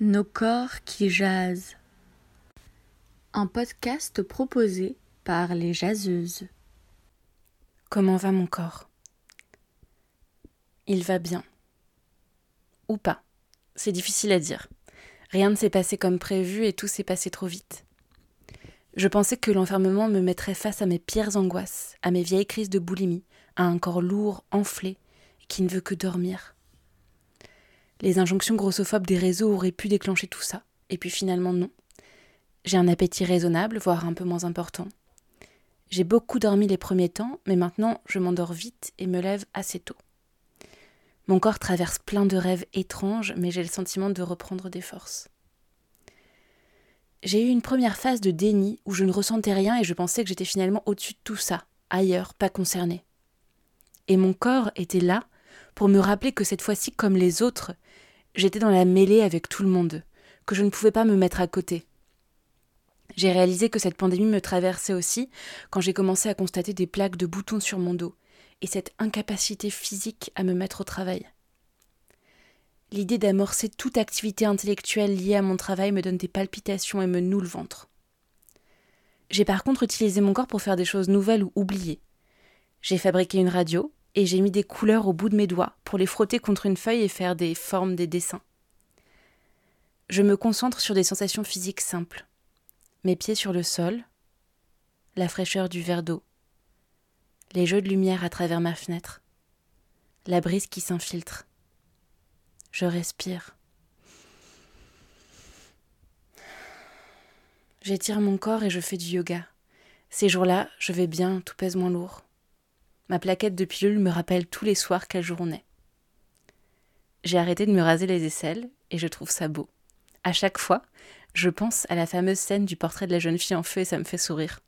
Nos corps qui jasent. Un podcast proposé par les jaseuses. Comment va mon corps? Il va bien. Ou pas. C'est difficile à dire. Rien ne s'est passé comme prévu et tout s'est passé trop vite. Je pensais que l'enfermement me mettrait face à mes pires angoisses, à mes vieilles crises de boulimie, à un corps lourd, enflé, qui ne veut que dormir. Les injonctions grossophobes des réseaux auraient pu déclencher tout ça, et puis finalement non. J'ai un appétit raisonnable, voire un peu moins important. J'ai beaucoup dormi les premiers temps, mais maintenant je m'endors vite et me lève assez tôt. Mon corps traverse plein de rêves étranges, mais j'ai le sentiment de reprendre des forces. J'ai eu une première phase de déni où je ne ressentais rien et je pensais que j'étais finalement au-dessus de tout ça, ailleurs, pas concerné. Et mon corps était là pour me rappeler que cette fois-ci, comme les autres, j'étais dans la mêlée avec tout le monde, que je ne pouvais pas me mettre à côté. J'ai réalisé que cette pandémie me traversait aussi quand j'ai commencé à constater des plaques de boutons sur mon dos et cette incapacité physique à me mettre au travail. L'idée d'amorcer toute activité intellectuelle liée à mon travail me donne des palpitations et me noue le ventre. J'ai par contre utilisé mon corps pour faire des choses nouvelles ou oubliées. J'ai fabriqué une radio et j'ai mis des couleurs au bout de mes doigts pour les frotter contre une feuille et faire des formes, des dessins. Je me concentre sur des sensations physiques simples. Mes pieds sur le sol, la fraîcheur du verre d'eau, les jeux de lumière à travers ma fenêtre, la brise qui s'infiltre je respire. J'étire mon corps et je fais du yoga. Ces jours-là, je vais bien, tout pèse moins lourd. Ma plaquette de pilule me rappelle tous les soirs quel jour. J'ai arrêté de me raser les aisselles et je trouve ça beau. À chaque fois, je pense à la fameuse scène du portrait de la jeune fille en feu et ça me fait sourire.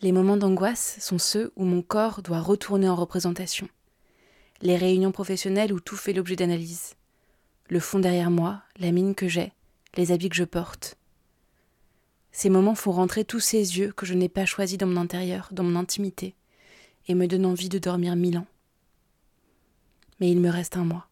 Les moments d'angoisse sont ceux où mon corps doit retourner en représentation les réunions professionnelles où tout fait l'objet d'analyse. Le fond derrière moi, la mine que j'ai, les habits que je porte. Ces moments font rentrer tous ces yeux que je n'ai pas choisis dans mon intérieur, dans mon intimité, et me donnent envie de dormir mille ans. Mais il me reste un mois.